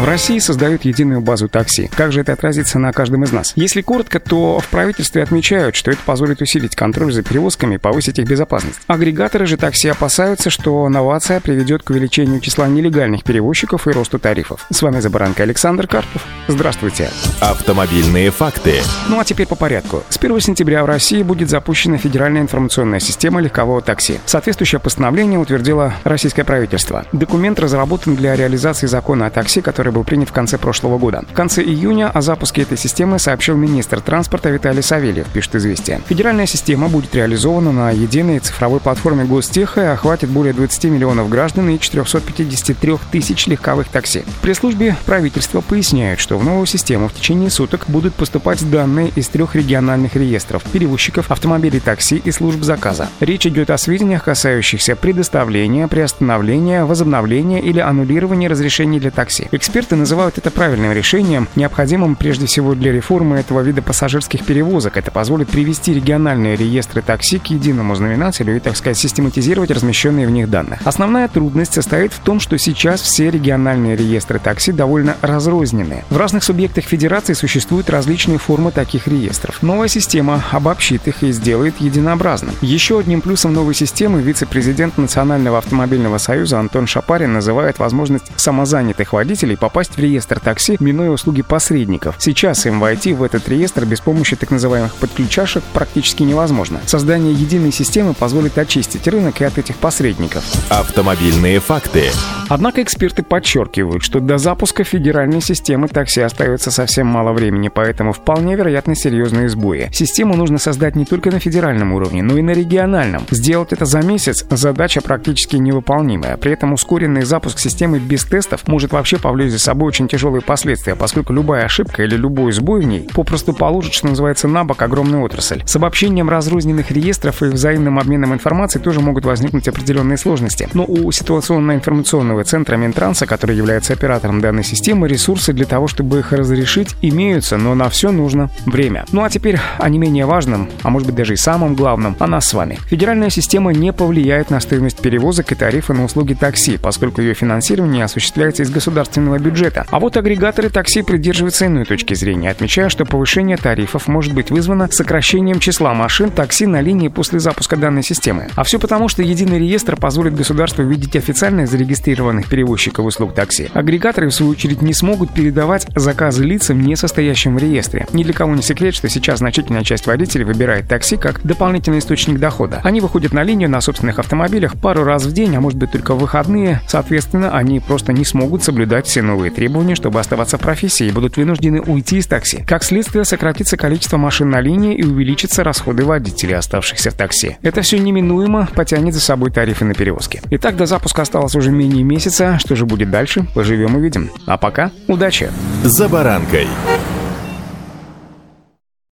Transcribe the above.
В России создают единую базу такси. Как же это отразится на каждом из нас? Если коротко, то в правительстве отмечают, что это позволит усилить контроль за перевозками и повысить их безопасность. Агрегаторы же такси опасаются, что новация приведет к увеличению числа нелегальных перевозчиков и росту тарифов. С вами за баранкой Александр Карпов. Здравствуйте. Автомобильные факты. Ну а теперь по порядку. С 1 сентября в России будет запущена федеральная информационная система легкового такси. Соответствующее постановление утвердило российское правительство. Документ разработан для реализации закона о такси, который который был принят в конце прошлого года. В конце июня о запуске этой системы сообщил министр транспорта Виталий Савельев, пишет «Известия». Федеральная система будет реализована на единой цифровой платформе Гостеха и охватит более 20 миллионов граждан и 453 тысяч легковых такси. В пресс-службе правительства поясняют, что в новую систему в течение суток будут поступать данные из трех региональных реестров – перевозчиков, автомобилей такси и служб заказа. Речь идет о сведениях, касающихся предоставления, приостановления, возобновления или аннулирования разрешений для такси. Эксперты называют это правильным решением, необходимым прежде всего для реформы этого вида пассажирских перевозок. Это позволит привести региональные реестры такси к единому знаменателю и, так сказать, систематизировать размещенные в них данные. Основная трудность состоит в том, что сейчас все региональные реестры такси довольно разрознены. В разных субъектах федерации существуют различные формы таких реестров. Новая система обобщит их и сделает единообразным. Еще одним плюсом новой системы вице-президент Национального автомобильного союза Антон Шапарин называет возможность самозанятых водителей попасть в реестр такси, минуя услуги посредников. Сейчас им войти в этот реестр без помощи так называемых подключашек практически невозможно. Создание единой системы позволит очистить рынок и от этих посредников. Автомобильные факты. Однако эксперты подчеркивают, что до запуска федеральной системы такси остается совсем мало времени, поэтому вполне вероятны серьезные сбои. Систему нужно создать не только на федеральном уровне, но и на региональном. Сделать это за месяц – задача практически невыполнимая. При этом ускоренный запуск системы без тестов может вообще повлечь за собой очень тяжелые последствия, поскольку любая ошибка или любой сбой в ней попросту положит, что называется, на бок огромную отрасль. С обобщением разрозненных реестров и взаимным обменом информацией тоже могут возникнуть определенные сложности. Но у ситуационно-информационного торгового центра Минтранса, который является оператором данной системы, ресурсы для того, чтобы их разрешить, имеются, но на все нужно время. Ну а теперь о не менее важном, а может быть даже и самом главном, о нас с вами. Федеральная система не повлияет на стоимость перевозок и тарифы на услуги такси, поскольку ее финансирование осуществляется из государственного бюджета. А вот агрегаторы такси придерживаются иной точки зрения, отмечая, что повышение тарифов может быть вызвано сокращением числа машин такси на линии после запуска данной системы. А все потому, что единый реестр позволит государству видеть официально зарегистрированные авторизованных перевозчиков услуг такси. Агрегаторы, в свою очередь, не смогут передавать заказы лицам, не состоящим в реестре. Ни для кого не секрет, что сейчас значительная часть водителей выбирает такси как дополнительный источник дохода. Они выходят на линию на собственных автомобилях пару раз в день, а может быть только в выходные. Соответственно, они просто не смогут соблюдать все новые требования, чтобы оставаться в профессии и будут вынуждены уйти из такси. Как следствие, сократится количество машин на линии и увеличатся расходы водителей, оставшихся в такси. Это все неминуемо потянет за собой тарифы на перевозки. Итак, до запуска осталось уже менее месяца месяца. Что же будет дальше, поживем и видим. А пока удачи! За баранкой.